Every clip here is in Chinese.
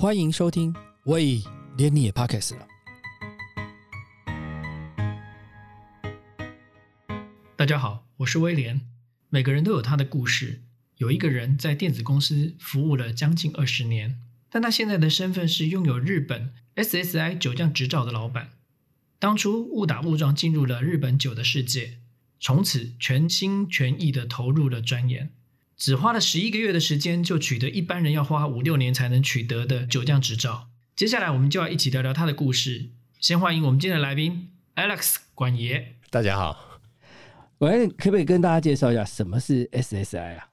欢迎收听。喂，连你也 Podcast 了。大家好，我是威廉。每个人都有他的故事。有一个人在电子公司服务了将近二十年，但他现在的身份是拥有日本 SSI 酒匠执照的老板。当初误打误撞进入了日本酒的世界，从此全心全意的投入了钻研。只花了十一个月的时间，就取得一般人要花五六年才能取得的酒匠执照。接下来，我们就要一起聊聊他的故事。先欢迎我们今天的来宾 Alex 管爷。大家好，喂，可不可以跟大家介绍一下什么是 SSI 啊？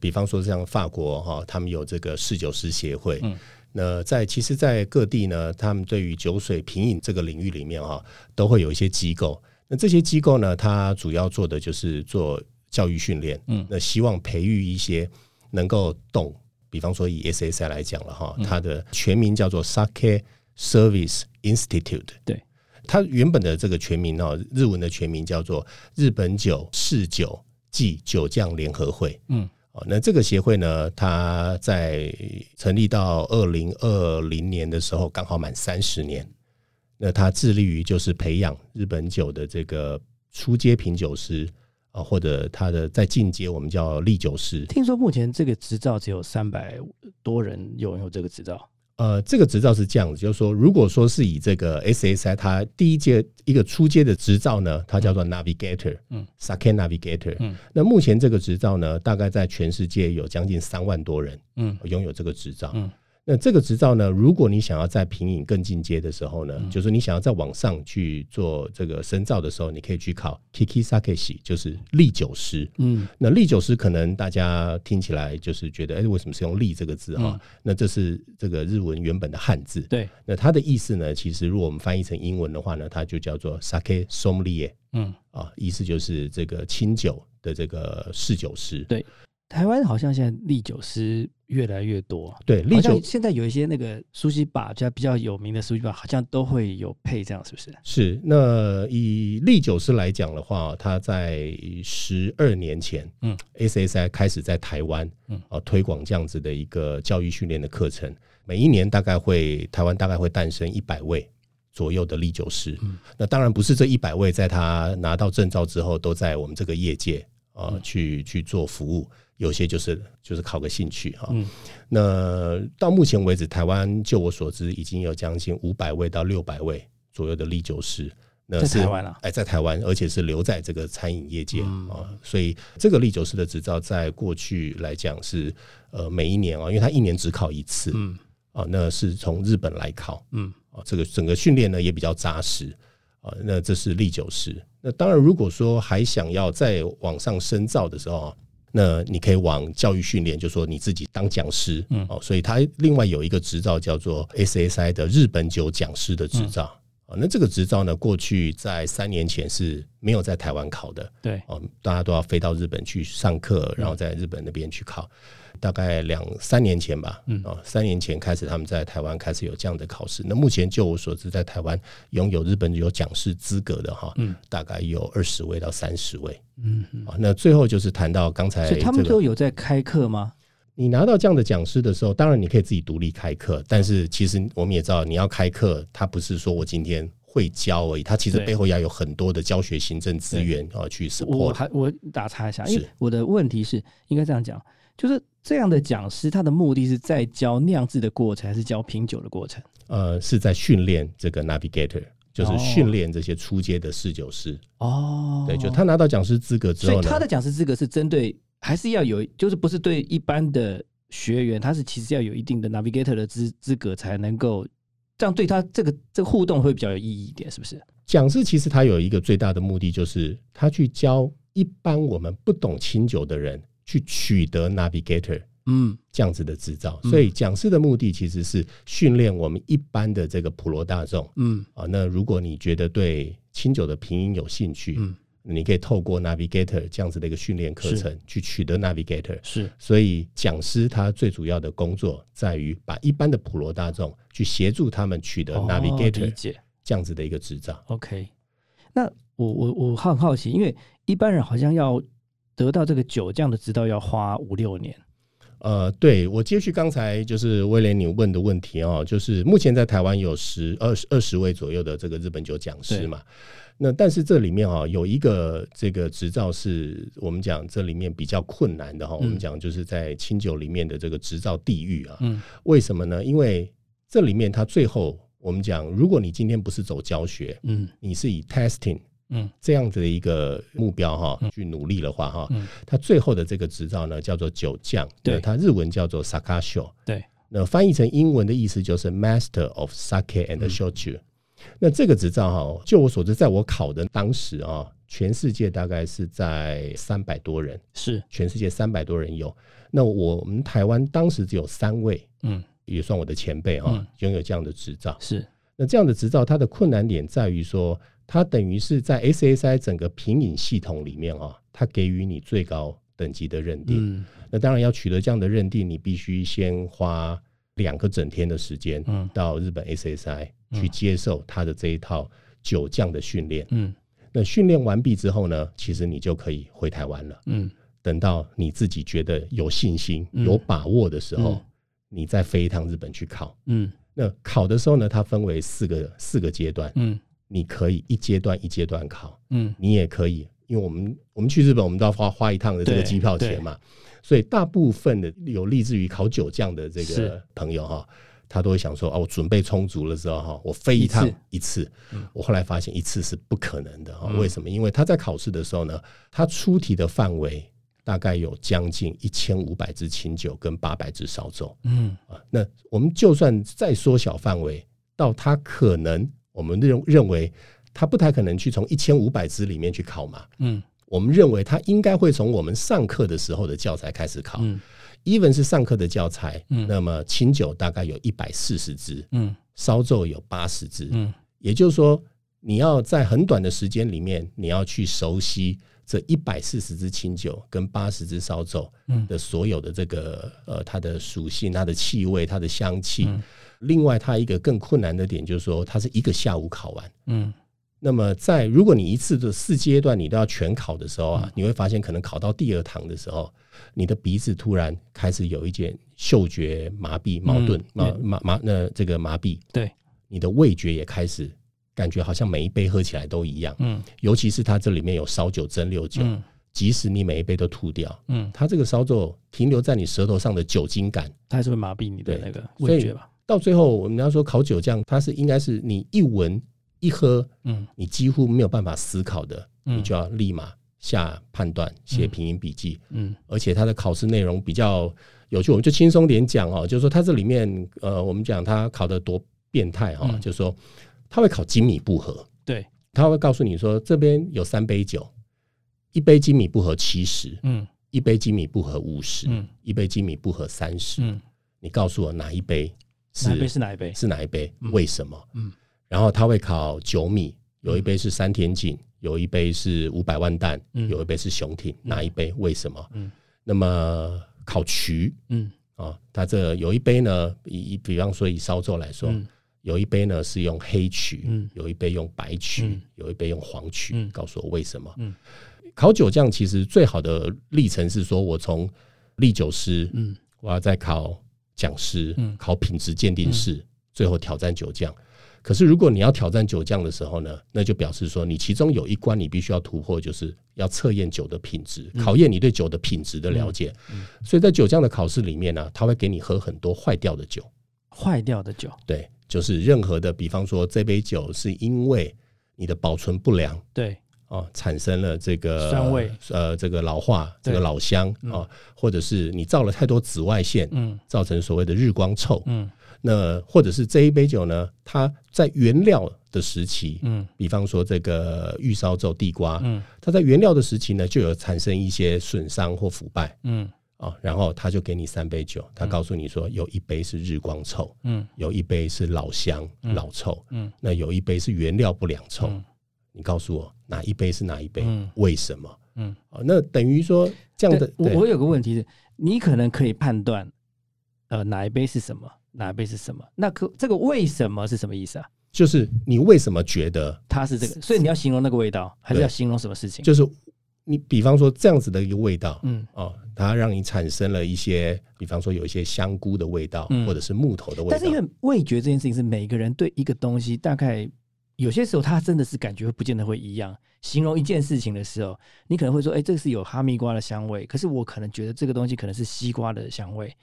比方说像法国哈，他们有这个侍酒师协会。嗯，那在其实，在各地呢，他们对于酒水品饮这个领域里面哈，都会有一些机构。那这些机构呢，它主要做的就是做。教育训练，嗯，那希望培育一些能够懂，比方说以 SSI 来讲了哈，它的全名叫做 Sake Service Institute，对，它原本的这个全名哦，日文的全名叫做日本酒侍酒暨酒匠联合会，嗯，哦，那这个协会呢，它在成立到二零二零年的时候，刚好满三十年，那它致力于就是培养日本酒的这个初阶品酒师。啊，或者他的在进阶，我们叫历九师。听说目前这个执照只有三百多人拥有这个执照。呃，这个执照是这样子，就是说，如果说是以这个 SSI 它第一阶一个初阶的执照呢，它叫做 Navigator，嗯，Sake Navigator，嗯，那目前这个执照呢，大概在全世界有将近三万多人，嗯，拥有这个执照，嗯。那这个执照呢？如果你想要在品饮更进阶的时候呢，就是你想要在网上去做这个深造的时候，你可以去考 Kiki Sakeshi，就是历酒师。嗯，那历酒师可能大家听起来就是觉得，哎，为什么是用“历”这个字啊？那这是这个日文原本的汉字。对，那它的意思呢？其实如果我们翻译成英文的话呢，它就叫做 Sake Sommelier。嗯，啊，意思就是这个清酒的这个侍酒师。对。台湾好像现在历酒师越来越多，对，历酒现在有一些那个苏西吧，就比较有名的苏西吧，好像都会有配这样，是不是？是。那以历酒师来讲的话，他在十二年前，嗯，SSI 开始在台湾，嗯，啊，推广这样子的一个教育训练的课程，每一年大概会台湾大概会诞生一百位左右的历酒师。嗯，那当然不是这一百位在他拿到证照之后都在我们这个业界啊去去做服务。有些就是就是考个兴趣哈，那到目前为止，台湾就我所知，已经有将近五百位到六百位左右的立酒师。在台湾了，哎，在台湾，而且是留在这个餐饮业界啊，所以这个历酒师的执照，在过去来讲是呃每一年啊，因为他一年只考一次，嗯，啊，那是从日本来考，嗯，啊，这个整个训练呢也比较扎实啊，那这是历酒师。那当然，如果说还想要再往上深造的时候。那你可以往教育训练，就说你自己当讲师，嗯，哦，所以他另外有一个执照叫做 SSI 的日本酒讲师的执照啊。那这个执照呢，过去在三年前是没有在台湾考的，对，哦，大家都要飞到日本去上课，然后在日本那边去考。大概两三年前吧，嗯啊，三年前开始他们在台湾开始有这样的考试。那目前就我所知，在台湾拥有日本有讲师资格的哈，嗯，大概有二十位到三十位，嗯啊。那最后就是谈到刚才，所以他们都有在开课吗？你拿到这样的讲师的时候，当然你可以自己独立开课，但是其实我们也知道，你要开课，他不是说我今天会教而已，他其实背后要有很多的教学行政资源啊去 support。我还我打岔一下，因为我的问题是应该这样讲，就是。这样的讲师，他的目的是在教酿制的过程，还是教品酒的过程？呃，是在训练这个 navigator，就是训练这些初阶的侍酒师。哦，对，就他拿到讲师资格之后，所以他的讲师资格是针对，还是要有，就是不是对一般的学员，他是其实要有一定的 navigator 的资资格才能够，这样对他这个这个互动会比较有意义一点，是不是？讲师其实他有一个最大的目的，就是他去教一般我们不懂清酒的人。去取得 navigator，嗯，这样子的执照，所以讲师的目的其实是训练我们一般的这个普罗大众，嗯。啊，那如果你觉得对清酒的拼音有兴趣，嗯，你可以透过 navigator 这样子的一个训练课程去取得 navigator，是，所以讲师他最主要的工作在于把一般的普罗大众去协助他们取得 navigator 这样子的一个执照。OK，那我我我很好奇，因为一般人好像要。得到这个酒匠的执照要花五六年，呃，对我接续刚才就是威廉你问的问题哦，就是目前在台湾有十二十二十位左右的这个日本酒讲师嘛，那但是这里面啊有一个这个执照是我们讲这里面比较困难的哈，我们讲就是在清酒里面的这个执照地域啊，嗯，为什么呢？因为这里面它最后我们讲，如果你今天不是走教学，嗯，你是以 testing。嗯，这样子的一个目标哈，去努力的话哈，他最后的这个执照呢叫做九匠，对，他日文叫做 sakasho，对，那翻译成英文的意思就是 Master of Sake and Shochu。那这个执照哈，就我所知，在我考的当时啊，全世界大概是在三百多人，是。全世界三百多人有。那我们台湾当时只有三位，嗯，也算我的前辈哈，拥有这样的执照。是，那这样的执照，它的困难点在于说。它等于是在 SSI 整个品饮系统里面啊，它给予你最高等级的认定。那当然要取得这样的认定，你必须先花两个整天的时间，到日本 SSI 去接受它的这一套酒匠的训练。嗯，那训练完毕之后呢，其实你就可以回台湾了。嗯，等到你自己觉得有信心、有把握的时候，你再飞一趟日本去考。嗯，那考的时候呢，它分为四个四个阶段。嗯。你可以一阶段一阶段考，嗯，你也可以，因为我们我们去日本，我们都要花花一趟的这个机票钱嘛，所以大部分的有立志于考酒匠的这个朋友哈，他都会想说，哦，我准备充足了之后哈，我飞一趟一次，我后来发现一次是不可能的哈，为什么？因为他在考试的时候呢，他出题的范围大概有将近一千五百支清酒跟八百支烧酒，嗯。啊，那我们就算再缩小范围到他可能。我们认认为他不太可能去从一千五百支里面去考嘛，嗯，我们认为他应该会从我们上课的时候的教材开始考，嗯，even 是上课的教材，嗯，那么清酒大概有一百四十支，嗯，烧酎有八十支，嗯，也就是说你要在很短的时间里面，你要去熟悉这一百四十支清酒跟八十支烧酎的所有的这个呃它的属性、它的气味、它的香气。另外，它一个更困难的点就是说，它是一个下午考完。嗯，那么在如果你一次的四阶段你都要全考的时候啊，你会发现可能考到第二堂的时候，你的鼻子突然开始有一点嗅觉麻痹、矛盾、麻麻麻那这个麻痹。对，你的味觉也开始感觉好像每一杯喝起来都一样。嗯，尤其是它这里面有烧酒、蒸馏酒，即使你每一杯都吐掉，嗯，它这个烧酒停留在你舌头上的酒精感，它还是会麻痹你的那个味觉吧。到最后，我们要说烤酒酱，它是应该是你一闻一喝，嗯，你几乎没有办法思考的，你就要立马下判断，写拼音笔记，嗯，而且它的考试内容比较有趣，我们就轻松点讲哦，就是说它这里面，呃，我们讲它考的多变态哈，就是说它会考精米不合，对，他会告诉你说这边有三杯酒，一杯精米不合七十，嗯，一杯精米不合五十，嗯，一杯精米不合三十，嗯，你告诉我哪一杯？哪一杯是哪一杯？是哪一杯？为什么？嗯，然后他会考九米，有一杯是三田井，有一杯是五百万担，有一杯是雄挺，哪一杯？为什么？嗯，那么考曲，嗯啊，他这有一杯呢，以比方说以烧酒来说，有一杯呢是用黑曲，嗯，有一杯用白曲，有一杯用黄曲，告诉我为什么？嗯，考酒匠其实最好的历程是说我从历酒师，嗯，我要再考。讲师考品质鉴定师，最后挑战酒匠。可是如果你要挑战酒匠的时候呢，那就表示说你其中有一关你必须要突破，就是要测验酒的品质，考验你对酒的品质的了解。所以在酒匠的考试里面呢，他会给你喝很多坏掉的酒。坏掉的酒，对，就是任何的，比方说这杯酒是因为你的保存不良，对。哦，产生了这个酸味，呃，这个老化，这个老香啊，或者是你照了太多紫外线，嗯，造成所谓的日光臭，嗯，那或者是这一杯酒呢，它在原料的时期，嗯，比方说这个玉烧酒地瓜，嗯，它在原料的时期呢，就有产生一些损伤或腐败，嗯，啊，然后他就给你三杯酒，他告诉你说，有一杯是日光臭，嗯，有一杯是老香老臭，嗯，那有一杯是原料不良臭。你告诉我哪一杯是哪一杯？为什么？嗯，哦，那等于说这样的。我我有个问题是，你可能可以判断，呃，哪一杯是什么，哪一杯是什么？那可这个为什么是什么意思啊？就是你为什么觉得它是这个？所以你要形容那个味道，还是要形容什么事情？就是你比方说这样子的一个味道，嗯，哦，它让你产生了一些，比方说有一些香菇的味道，嗯或者是木头的味道。但是因为味觉这件事情是每个人对一个东西大概有些时候它真的是感觉不见得会一样。形容一件事情的时候，你可能会说：“哎、这个是有哈密瓜的香味。”可是我可能觉得这个东西可能是西瓜的香味。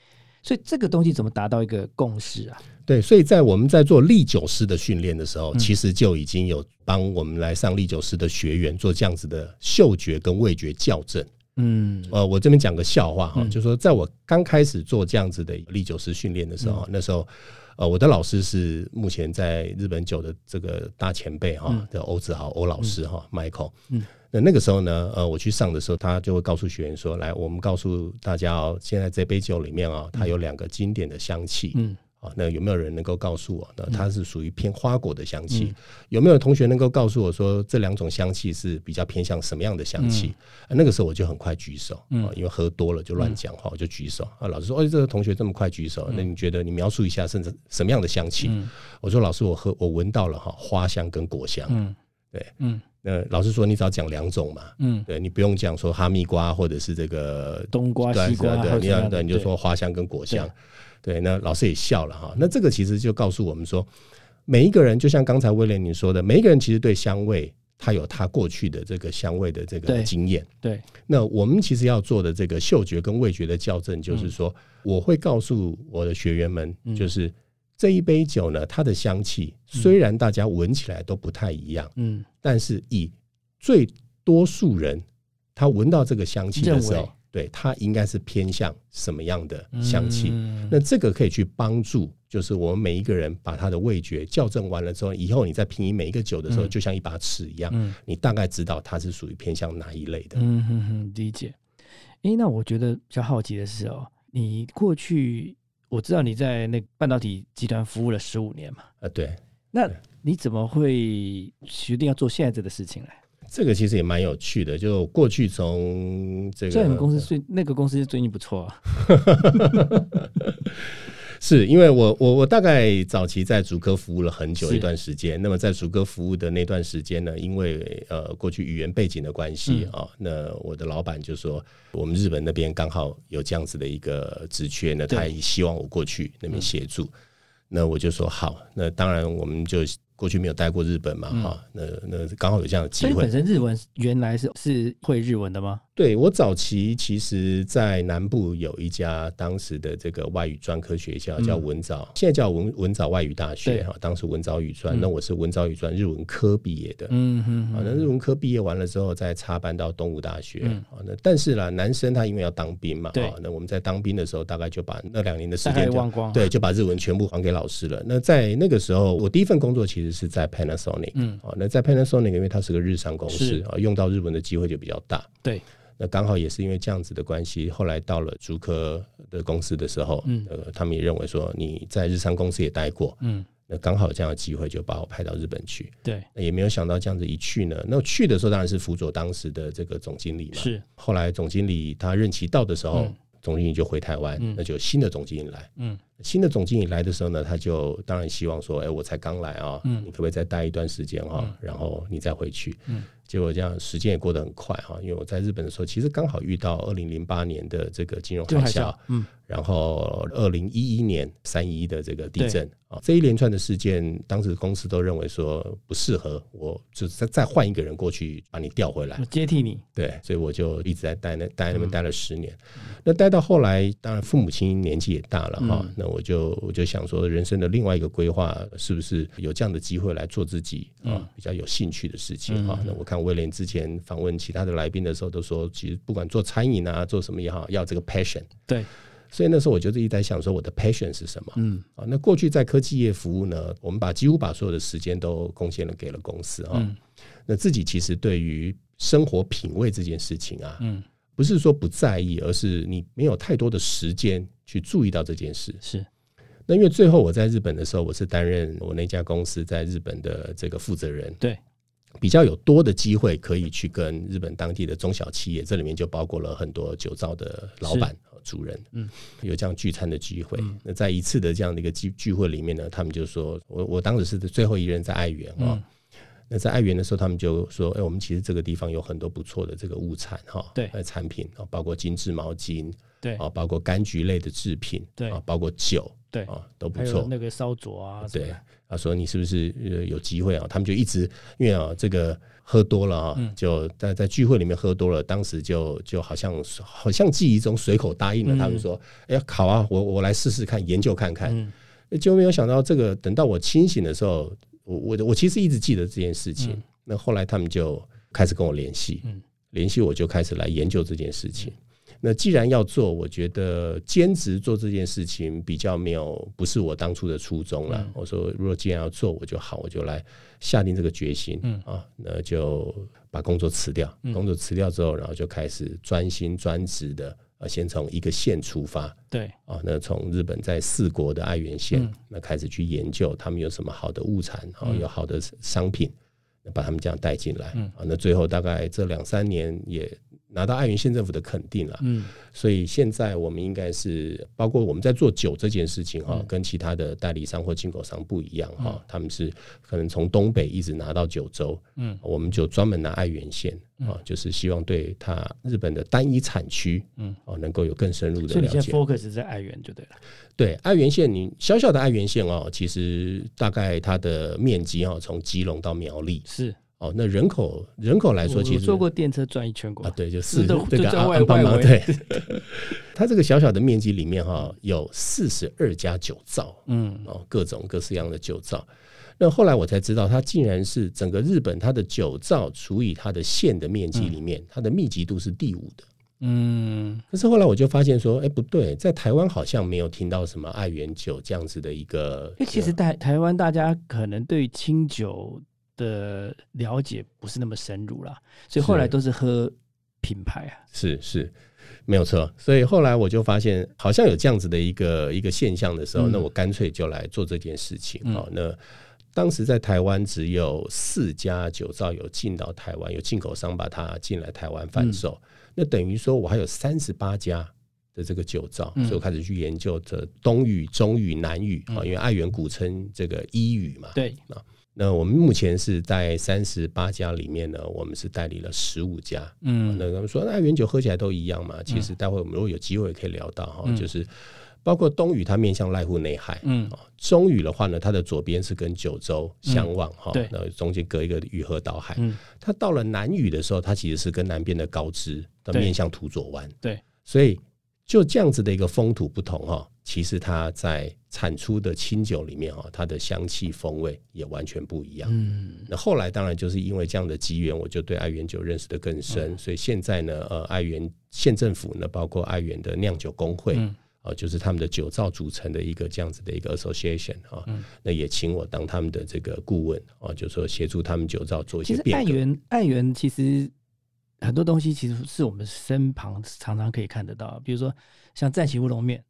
所以这个东西怎么达到一个共识啊？对，所以在我们在做历酒师的训练的时候，嗯其实就已经有帮我们来上历酒师的学员做这样子的嗅觉跟味觉校正。嗯呃，我这边讲个笑话哈，嗯就说在我刚开始做这样子的历酒师训练的时候，嗯那时候呃，我的老师是目前在日本酒的这个大前辈哈嗯的欧子豪欧老师哈，Michael。嗯那那个时候呢，呃，我去上的时候，他就会告诉学员说：“来，我们告诉大家哦，现在这杯酒里面哦，它有两个经典的香气。嗯啊，那有没有人能够告诉我？那它是属于偏花果的香气。嗯有没有同学能够告诉我说这两种香气是比较偏向什么样的香气？啊那个时候我就很快举手，因为喝多了就乱讲话，我就举手。啊，老师说：“哦，这个同学这么快举手，那你觉得你描述一下，甚至什么样的香气？”嗯我说：“老师，我喝我闻到了哈花香跟果香。嗯，对，嗯那老师说你只要讲两种嘛，嗯，对你不用讲说哈密瓜或者是这个冬瓜、西瓜，对，对你就说花香跟果香，对，那老师也笑了哈。那这个其实就告诉我们说，每一个人就像刚才威廉你说的，每一个人其实对香味他有他过去的这个香味的这个对经验。对，那我们其实要做的这个嗅觉跟味觉的校正，就是说，我会告诉我的学员们，嗯就是这一杯酒呢，它的香气虽然大家闻起来都不太一样，嗯但是以最多数人他闻到这个香气的时候，对它应该是偏向什么样的香气？嗯那这个可以去帮助，就是我们每一个人把他的味觉校正完了之后，以后你在品饮每一个酒的时候，嗯就像一把尺一样，嗯你大概知道它是属于偏向哪一类的。嗯哼哼，理解。诶，那我觉得比较好奇的是哦，你过去我知道你在那半导体集团服务了十五年嘛，啊，对，那你怎么会决定要做现在这个事情来？这个其实也蛮有趣的。就过去从这在你们个公司最那个公司最近不错啊，是因为我我我大概早期在竹科服务了很久一段时间，那么在竹科服务的那段时间呢，因为呃过去语言背景的关系嗯。啊、那我的老板就说我们日本那边刚好有这样子的一个职缺呢，他也希望我过去那边协助，那我就说好，那当然我们就过去没有待过日本嘛哈、那那刚好有这样的机会所以本，身日文原来是是会日文的吗？对我早期其实，在南部有一家当时的这个外语专科学校叫文藻，现在叫文文藻外语大学对哈。当时文藻语专，嗯那我是文藻语专日文科毕业的。嗯嗯啊，那，日文科毕业完了之后，再插班到东吴大学。嗯啊，那但是啦，男生他因为要当兵嘛，那我们在当兵的时候，大概就把那两年的时间忘光。，对，就把日文全部还给老师了。那在那个时候，我第一份工作其实是在 Panasonic。嗯，啊，那在 Panasonic 因为它是个日商公司啊，用到日文的机会就比较大。对，那刚好也是因为这样子的关系，后来到了竹科的公司的时候，嗯。呃，他们也认为说你在日商公司也待过，嗯，那刚好有这样的机会就把我派到日本去。对，那也没有想到这样子一去呢，那去的时候当然是辅佐当时的这个总经理嘛。是，后来总经理他任期到的时候，嗯。总经理就回台湾，嗯。那就新的总经理来。嗯。新的总经理来的时候呢，他就当然希望说，哎、我才刚来啊，嗯。你可不可以再待一段时间哈、嗯。然后你再回去。嗯结果这样时间也过得很快哈，因为我在日本的时候，其实刚好遇到二零零八年的这个金融海啸就海啸，，嗯。然后二零一一年三一的这个地震啊，这一连串的事件，当时公司都认为说不适合，我就再再换一个人过去把你调回来。接替你，对，所以我就一直在待那待那边待了十年。那待到后来，当然父母亲年纪也大了哈、嗯。那我就我就想说，人生的另外一个规划，是不是有这样的机会来做自己啊、嗯。比较有兴趣的事情哈、嗯。那我看威廉之前访问其他的来宾的时候，都说，其实不管做餐饮啊，做什么也好，要这个 passion。对，所以那时候我就一直在想说，我的 passion 是什么？嗯。啊，那过去在科技业服务呢，我们把几乎把所有的时间都贡献了给了公司啊。嗯。那自己其实对于生活品味这件事情啊，嗯，不是说不在意，而是你没有太多的时间去注意到这件事。是，那因为最后我在日本的时候，我是担任我那家公司在日本的这个负责人，对，比较有多的机会可以去跟日本当地的中小企业，这里面就包括了很多酒造的老板、主人，嗯，有这样聚餐的机会。嗯。那在一次的这样的一个聚聚会里面呢，他们就说我我当时是最后一任在爱媛啊、嗯那在爱媛的时候，他们就说：“哎，我们其实这个地方有很多不错的这个物产哈，对，产品啊，包括精致毛巾，对。啊，包括柑橘类的制品，对。啊，包括酒，对啊，都不错。那个烧灼啊，对，他说你是不是有机会啊？他们就一直因为啊，这个喝多了啊，就在在聚会里面喝多了，当时就就好像好像记忆中随口答应了，他们说：哎呀，好啊，我我来试试看，研究看看。就没有想到这个，等到我清醒的时候。我我我其实一直记得这件事情，那后来他们就开始跟我联系，联系我就开始来研究这件事情。那既然要做，我觉得兼职做这件事情比较没有不是我当初的初衷了。我说如果既然要做，我就好，我就来下定这个决心，啊，那就把工作辞掉。工作辞掉之后，然后就开始专心专职的。呃，先从一个县出发，对啊，那从日本在四国的爱媛县，那开始去研究他们有什么好的物产，啊，有好的商品，把他们这样带进来，啊，那最后大概这两三年也。拿到爱媛县政府的肯定了，嗯，所以现在我们应该是包括我们在做酒这件事情哈，跟其他的代理商或进口商不一样哈，他们是可能从东北一直拿到九州，嗯，我们就专门拿爱媛县啊，就是希望对它日本的单一产区，嗯，哦，能够有更深入的了解。所以你现在 focus 在爱媛就对了。对，爱媛县你小小的爱媛县哦，其实大概它的面积哦，从基隆到苗栗是。哦，那人口人口来说，其实坐过电车转一圈过啊，对，就是这个安邦嘛，对。它这个小小的面积里面哈，有四十二家酒造，嗯，哦，各种各式样的酒造。那后来我才知道，它竟然是整个日本它的酒造除以它的县的面积里面，它的密集度是第五的。嗯，可是后来我就发现说，哎，不对，在台湾好像没有听到什么爱媛酒这样子的一个。其实台台湾大家可能对清酒。的了解不是那么深入了，所以后来都是喝品牌啊。是是，没有错。所以后来我就发现，好像有这样子的一个一个现象的时候，那我干脆就来做这件事情啊。那当时在台湾只有四家酒造有进到台湾，有进口商把它进来台湾贩售。那等于说我还有三十八家的这个酒造，所以我开始去研究这东语、中语、南语啊，因为爱媛古称这个伊语嘛。对啊。那我们目前是在三十八家里面呢，我们是代理了十五家。嗯，那他们说那原酒喝起来都一样嘛？其实待会我们如果有机会可以聊到哈，就是包括东屿它面向濑户内海，嗯，中屿的话呢，它的左边是跟九州相望哈，对，那中间隔一个雨河岛海。嗯，它到了南屿的时候，它其实是跟南边的高知的面向土佐湾。对，所以就这样子的一个风土不同哈。其实它在产出的清酒里面哈，它的香气风味也完全不一样。嗯，那后来当然就是因为这样的机缘，我就对爱媛酒认识的更深。所以现在呢，呃，爱媛县政府呢，包括爱媛的酿酒工会啊，就是他们的酒造组成的一个这样子的一个 association 啊，那也请我当他们的这个顾问啊，就说协助他们酒造做一些变革。爱媛爱媛其实很多东西其实是我们身旁常常可以看得到，比如说像战旗乌龙面。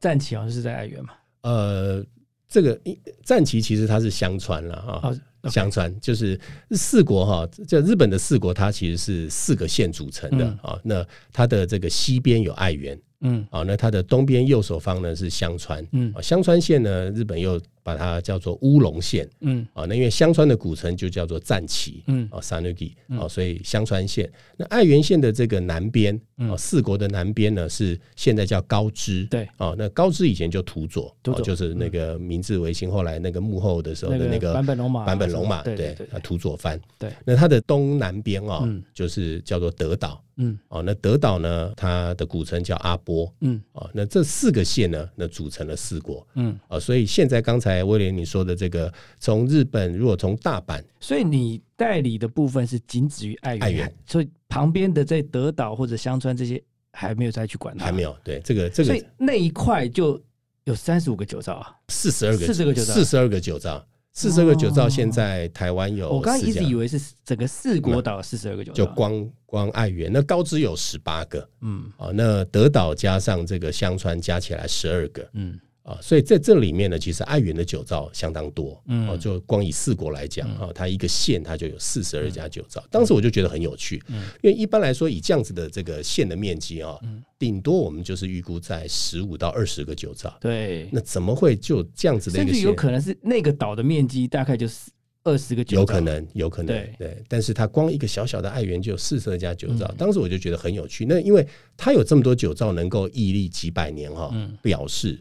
战旗好像是在爱媛嘛？呃，这个战旗其实它是相传了啊，相传就是四国哈，就日本的四国，它其实是四个县组成的啊。那它的这个西边有爱媛，嗯，啊，那它的东边右手方呢是香川，嗯，香川县呢，日本又。把它叫做乌龙县，嗯。啊，那因为香川的古城就叫做战旗，嗯。啊，Sanuki 啊，所以香川县。那爱媛县的这个南边啊，四国的南边呢是现在叫高知，对。啊，那高知以前就土佐，就是那个明治维新后来那个幕后的时候的那个版本龙马，版本龙马，对对，土佐藩，对。那它的东南边啊，就是叫做德岛，嗯。哦，那德岛呢，它的古城叫阿波，嗯。啊，那这四个县呢，那组成了四国，嗯。啊，所以现在刚才。威廉，你说的这个，从日本如果从大阪，所以你代理的部分是仅止于爱媛，所以旁边的在德岛或者香川这些还没有再去管它，还没有。对，这个这个，所以那一块就有三十五个酒造啊，四十二个，四十个酒造，四十二个酒造，四十二个酒造。现在台湾有，我刚刚一直以为是整个四国岛四十二个酒造，就光光爱媛，那高知有十八个，嗯，啊，那德岛加上这个香川加起来十二个，嗯。啊，所以在这里面呢，其实爱媛的酒造相当多，嗯，就光以四国来讲啊，它一个县它就有四十二家酒造。当时我就觉得很有趣，嗯，因为一般来说以这样子的这个县的面积啊，顶多我们就是预估在十五到二十个酒造，对，那怎么会就这样子的一个？甚至有可能是那个岛的面积大概就是二十个酒造有可能，有可能，对对。但是它光一个小小的爱媛就有四十二家酒造，嗯当时我就觉得很有趣。那因为它有这么多酒造能够屹立几百年哈、嗯表示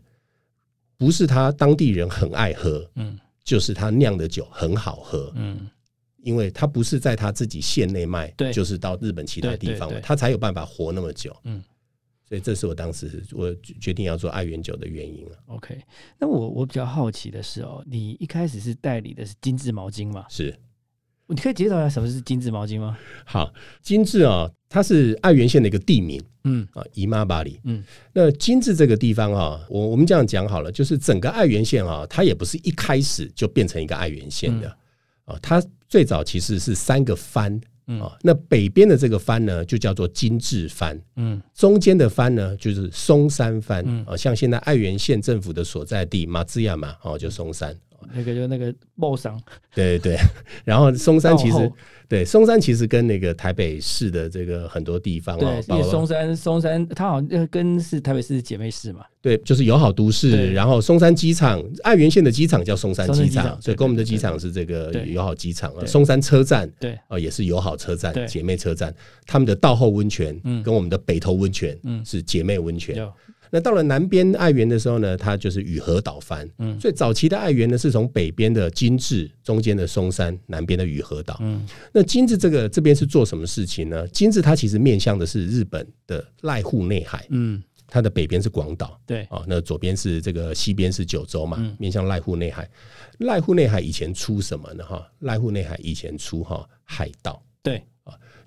不是他当地人很爱喝，嗯就是他酿的酒很好喝。嗯因为他不是在他自己县内卖，对就是到日本其他地方他才有办法活那么久。嗯，所以这是我当时我决定要做爱媛酒的原因了。，OK。那我我比较好奇的是哦，你一开始是代理的是精致毛巾嘛？是你可以介绍一下什么是精致毛巾吗？好，精致啊，它是爱媛县的一个地名嗯啊，姨妈巴里。嗯那精致这个地方啊，我我们这样讲好了，就是整个爱媛县啊，它也不是一开始就变成一个爱媛县的啊，它最早其实是三个藩嗯啊，那北边的这个藩呢，就叫做金治藩。嗯中间的藩呢，就是松山藩嗯啊，像现在爱媛县政府的所在地马兹亚嘛，哦，就松山。那个就那个茂商对对对，然后松山其实对松山其实跟那个台北市的这个很多地方对松山松山它好像呃跟是台北市姐妹市嘛。对，就是友好都市，然后松山机场，爱媛县的机场叫松山机场，所以跟我们的机场是这个友好机场松山车站对，啊也是友好车站，姐妹车站，他们的道后温泉嗯跟我们的北投温泉嗯是姐妹温泉。有那到了南边爱媛的时候呢，它就是雨河岛藩。嗯所以早期的爱媛呢，是从北边的金治，中间的松山，南边的雨河岛。嗯那金治这个这边是做什么事情呢？金治它其实面向的是日本的濑户内海，嗯它的北边是广岛。对啊，那左边是这个，西边是九州嘛，嗯面向濑户内海。濑户内海以前出什么呢？哈，濑户内海以前出哈海盗，对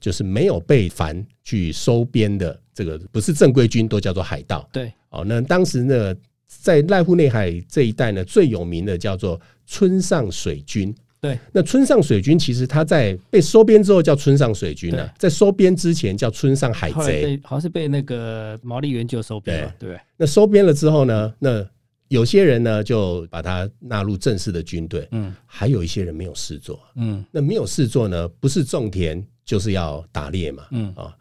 就是没有被凡去收编的这个，不是正规军，都叫做海盗。对哦，那当时呢，在濑户内海这一带呢，最有名的叫做村上水军。对，那村上水军其实他在被收编之后叫村上水军啊，在收编之前叫村上海贼。好像是被那个毛利元就收编了，对不对？那收编了之后呢，那有些人呢就把他纳入正式的军队，嗯还有一些人没有事做。嗯那没有事做呢，不是种田就是要打猎嘛。嗯。啊，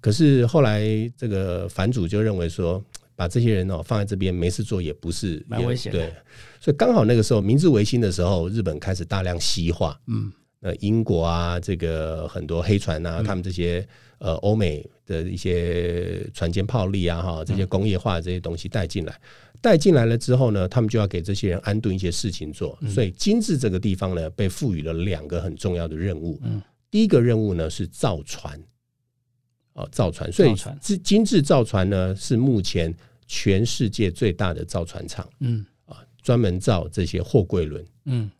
可是后来这个反主就认为说，把这些人哦放在这边没事做也不是蛮危险的。对，所以刚好那个时候明治维新的时候，日本开始大量西化，嗯。那英国啊，这个很多黑船啊，他们这些呃欧美的一些船舰炮力啊，哈，这些工业化的这些东西带进来，带进来了之后呢，他们就要给这些人安顿一些事情做，所以金治这个地方呢，被赋予了两个很重要的任务。嗯第一个任务呢是造船，哦，造船，所以金金治造船呢是目前全世界最大的造船厂嗯啊，专门造这些货柜轮。嗯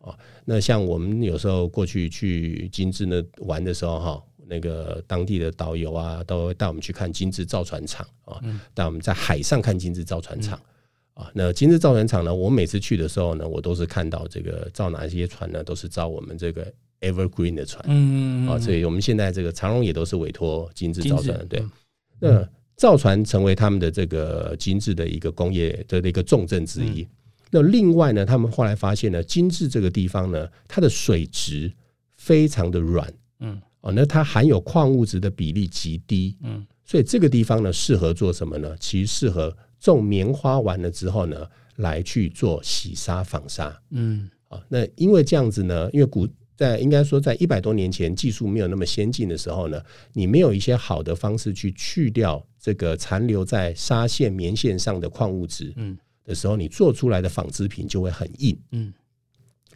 那像我们有时候过去去金治那玩的时候哈，那个当地的导游啊，都会带我们去看金治造船厂啊，带我们在海上看金治造船厂。啊，那金治造船厂呢？我每次去的时候呢，我都是看到这个造哪些船呢？都是造我们这个 Evergreen 的船。嗯啊，所以我们现在这个长荣也都是委托金致造船的，对。那造船成为他们的这个金致的一个工业的一个重镇之一。那另外呢，他们后来发现呢，金致这个地方呢，它的水质非常的软嗯哦，那它含有矿物质的比例极低，嗯所以这个地方呢，适合做什么呢？其实适合种棉花完了之后呢，来去做洗沙纺纱。嗯啊，那因为这样子呢，因为古在应该说在一百多年前技术没有那么先进的时候呢，你没有一些好的方式去去掉这个残留在纱线、棉线上的矿物质嗯的时候，你做出来的纺织品就会很硬。嗯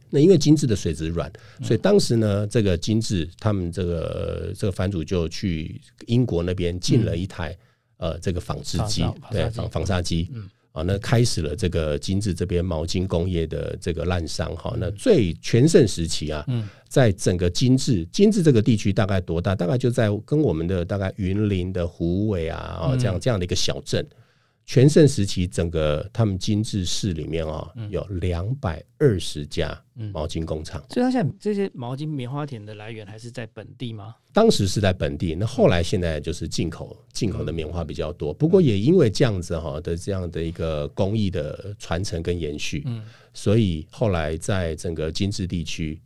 那因为金致的水质软，所以当时呢，这个金致他们这个这个藩主就去英国那边进了一台、呃这个纺织机对纺纺纺纱机，嗯。啊，那开始了这个金致这边毛巾工业的这个滥觞哈，那最全盛时期啊，嗯在整个金致金致这个地区大概多大？大概就在跟我们的大概云林的湖尾啊，啊这样这样的一个小镇，全盛时期整个他们精致市里面啊，有两百二十家毛巾工厂。所以他现在这些毛巾棉花田的来源还是在本地吗？当时是在本地，那后来现在就是进口，进口的棉花比较多。不过也因为这样子哈的这样的一个工艺的传承跟延续，嗯所以后来在整个精致地区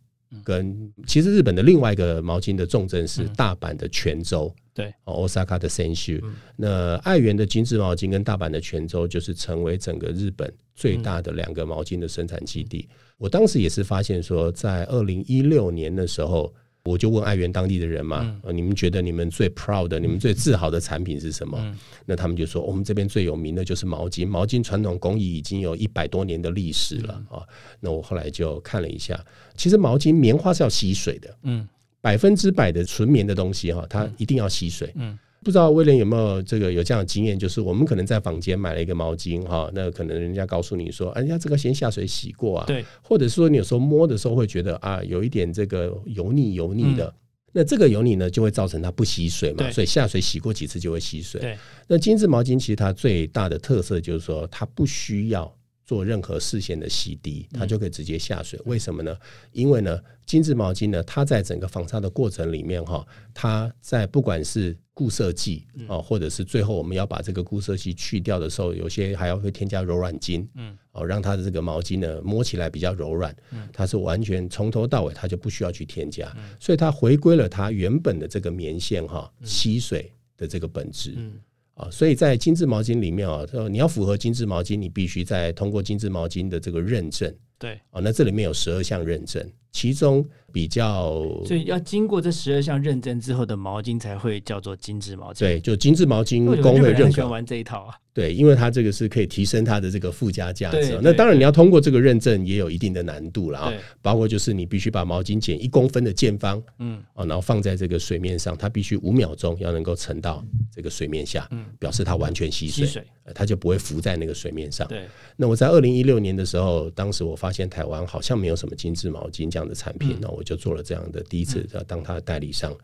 跟其实日本的另外一个毛巾的重镇是大阪的泉州，对哦，Osaka 的 Senshu。那爱媛的精致毛巾跟大阪的泉州，就是成为整个日本最大的两个毛巾的生产基地。我当时也是发现说，在二零一六年的时候。我就问爱媛当地的人嘛，你们觉得你们最 proud、你们最自豪的产品是什么？那他们就说，我们这边最有名的就是毛巾。毛巾传统工艺已经有一百多年的历史了啊。那我后来就看了一下，其实毛巾棉花是要吸水的，嗯，百分之百的纯棉的东西哈，它一定要吸水，嗯。不知道威廉有没有这个有这样的经验？就是我们可能在房间买了一个毛巾哈，那可能人家告诉你说，哎呀，这个先下水洗过啊。对，或者说你有时候摸的时候会觉得啊，有一点这个油腻油腻的，那这个油腻呢就会造成它不吸水嘛，所以下水洗过几次就会吸水。对，那精致毛巾其实它最大的特色就是说它不需要。做任何事先的洗涤，它就可以直接下水。为什么呢？因为呢，精致毛巾呢，它在整个纺纱的过程里面哈，它在不管是固色剂啊，或者是最后我们要把这个固色剂去掉的时候，有些还要会添加柔软巾，嗯，哦，让它的这个毛巾呢摸起来比较柔软。嗯，它是完全从头到尾它就不需要去添加，所以它回归了它原本的这个棉线哈吸水的这个本质。嗯。啊，所以在精致毛巾里面啊，你要符合精致毛巾，你必须在通过精致毛巾的这个认证。对，啊，那这里面有十二项认证，其中比较，所以要经过这十二项认证之后的毛巾才会叫做精致毛巾。对，就精致毛巾工会认可。玩这一套啊。对，因为它这个是可以提升它的这个附加价值。那当然，你要通过这个认证也有一定的难度了啊。包括就是你必须把毛巾剪一公分的见方，嗯，啊，然后放在这个水面上，它必须五秒钟要能够沉到这个水面下，嗯，表示它完全吸水，它就不会浮在那个水面上。对。那我在二零一六年的时候，当时我发现台湾好像没有什么精致毛巾这样的产品，那我就做了这样的第一次要当他的代理商。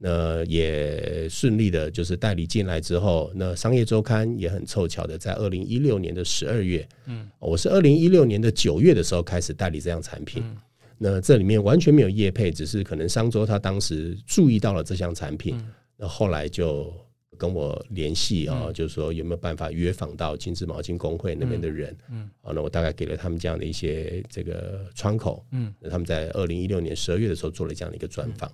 那也顺利的，就是代理进来之后，那商业周刊也很凑巧的，在二零一六年的十二月，嗯，我是二零一六年的九月的时候开始代理这样产品。那这里面完全没有业配，只是可能商周他当时注意到了这项产品，那后来就跟我联系啊，就是说有没有办法约访到精致毛巾工会那边的人，嗯，啊，那我大概给了他们这样的一些这个窗口，嗯，那他们在二零一六年十二月的时候做了这样的一个专访。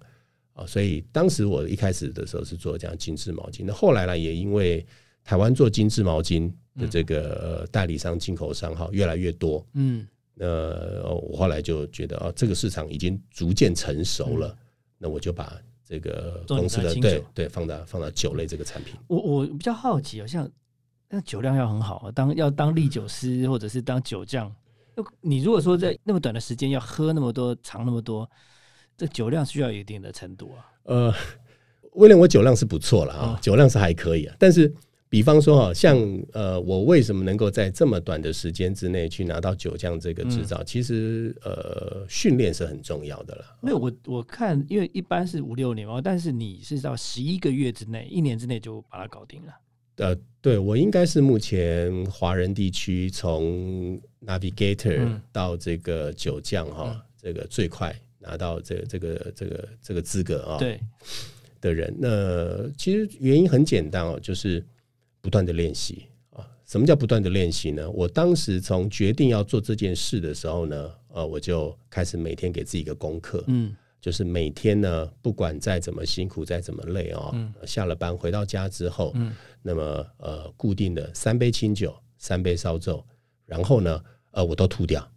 啊，所以当时我一开始的时候是做这样精致毛巾，那后来呢，也因为台湾做精致毛巾的这个代理商、进口商哈越来越多，嗯，那我后来就觉得啊，这个市场已经逐渐成熟了，那我就把这个公司的对对放到放到酒类这个产品。我我比较好奇，好像那酒量要很好，当要当利酒师或者是当酒匠，你如果说在那么短的时间要喝那么多、尝那么多。这酒量需要一定的程度啊。呃，威廉，我酒量是不错了啊，酒量是还可以啊。但是，比方说哈，像呃，我为什么能够在这么短的时间之内去拿到酒匠这个执照？其实呃，训练是很重要的了。没有，我我看，因为一般是五六年嘛，但是你是到十一个月之内，一年之内就把它搞定了。呃，对我应该是目前华人地区从 navigator 到这个酒匠哈，这个最快。拿到这这个这个这个资格啊，对的人，那其实原因很简单哦，就是不断的练习啊。什么叫不断的练习呢？我当时从决定要做这件事的时候呢，呃，我就开始每天给自己一个功课，嗯，就是每天呢，不管再怎么辛苦，再怎么累哦，下了班回到家之后，嗯，那么呃，固定的三杯清酒，三杯烧酒，然后呢，呃，我都吐掉，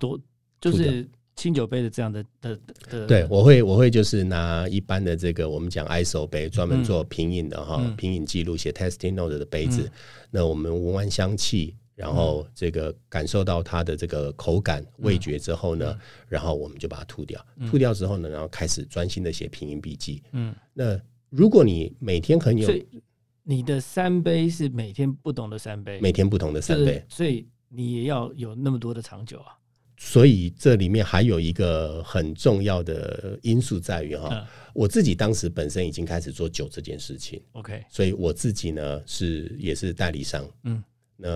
多就是。清酒杯的这样的的的，对我会我会就是拿一般的这个我们讲 ISO 杯，专门做品饮的哈，品饮记录写 testing note 的杯子。那我们闻完香气，然后这个感受到它的这个口感味觉之后呢，然后我们就把它吐掉。吐掉之后呢，然后开始专心的写品饮笔记。嗯，那如果你每天很有，你的三杯是每天不同的三杯，每天不同的三杯，所以你也要有那么多的长久啊。所以这里面还有一个很重要的因素在于哈，我自己当时本身已经开始做酒这件事情。OK，所以我自己呢是也是代理商。嗯，那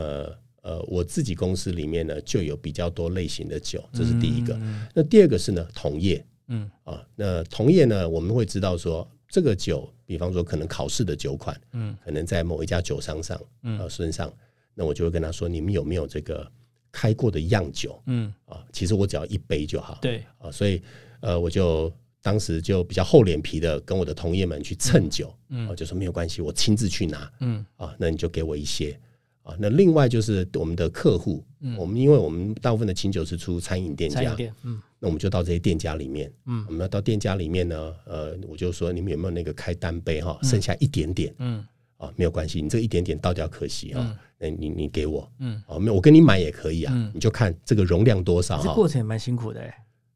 呃我自己公司里面呢就有比较多类型的酒，这是第一个。那第二个是呢同业。嗯啊，那同业呢我们会知道说这个酒，比方说可能考试的酒款，嗯，可能在某一家酒商上，嗯身上，那我就会跟他说，你们有没有这个？开过的样酒，嗯。啊，其实我只要一杯就好，对。啊，所以呃，我就当时就比较厚脸皮的跟我的同业们去蹭酒，嗯，就说没有关系，我亲自去拿，嗯，啊，那你就给我一些，啊，那另外就是我们的客户，嗯，我们因为我们大部分的清酒是出餐饮店家，嗯，那我们就到这些店家里面，嗯，我们要到店家里面呢，呃，我就说你们有没有那个开单杯哈，剩下一点点，嗯，啊，没有关系，你这一点点倒掉可惜啊，那你你给我，嗯，啊，没有，我跟你买也可以啊，你就看这个容量多少，这过程也蛮辛苦的，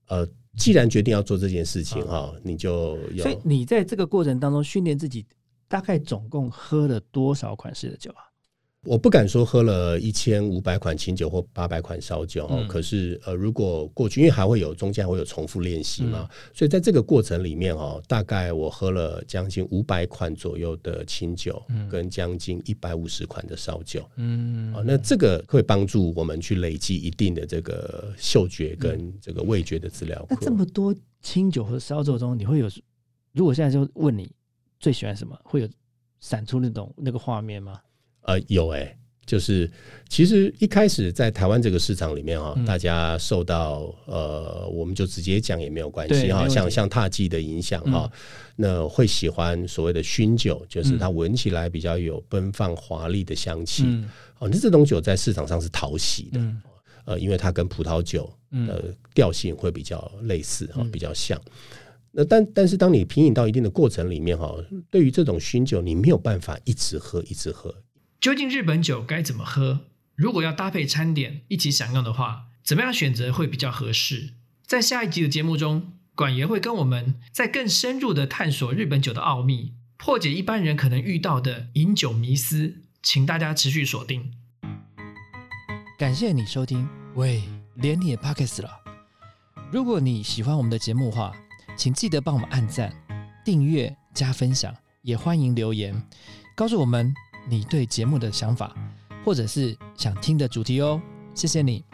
呃。既然决定要做这件事情哈，你就所以你在这个过程当中训练自己，大概总共喝了多少款式的酒啊？我不敢说喝了一千五百款清酒或八百款烧酒，可是呃，如果过去因为还会有中间还会有重复练习嘛，所以在这个过程里面哦，大概我喝了将近五百款左右的清酒，跟将近一百五十款的烧酒，嗯，啊，那这个会帮助我们去累积一定的这个嗅觉跟这个味觉的资料那这么多清酒和烧酒中，你会有？如果现在就问你最喜欢什么，会有闪出那种那个画面吗？呃，有哎，就是其实一开始在台湾这个市场里面哈，大家受到呃，我们就直接讲也没有关系哈，像像踏迹的影响哈，那会喜欢所谓的熏酒，就是它闻起来比较有奔放华丽的香气哦，那这种酒在市场上是讨喜的，呃，因为它跟葡萄酒呃调性会比较类似哈，比较像。那但但是当你品饮到一定的过程里面哈，对于这种熏酒，你没有办法一直喝一直喝。究竟日本酒该怎么喝？如果要搭配餐点一起享用的话，怎么样选择会比较合适？在下一集的节目中，管爷会跟我们再更深入的探索日本酒的奥秘，破解一般人可能遇到的饮酒迷思，请大家持续锁定。感谢你收听，喂，连你也 p o c k e t 了。如果你喜欢我们的节目话，请记得帮我们按赞、订阅、加分享，也欢迎留言告诉我们。你对节目的想法，或者是想听的主题哦，谢谢你。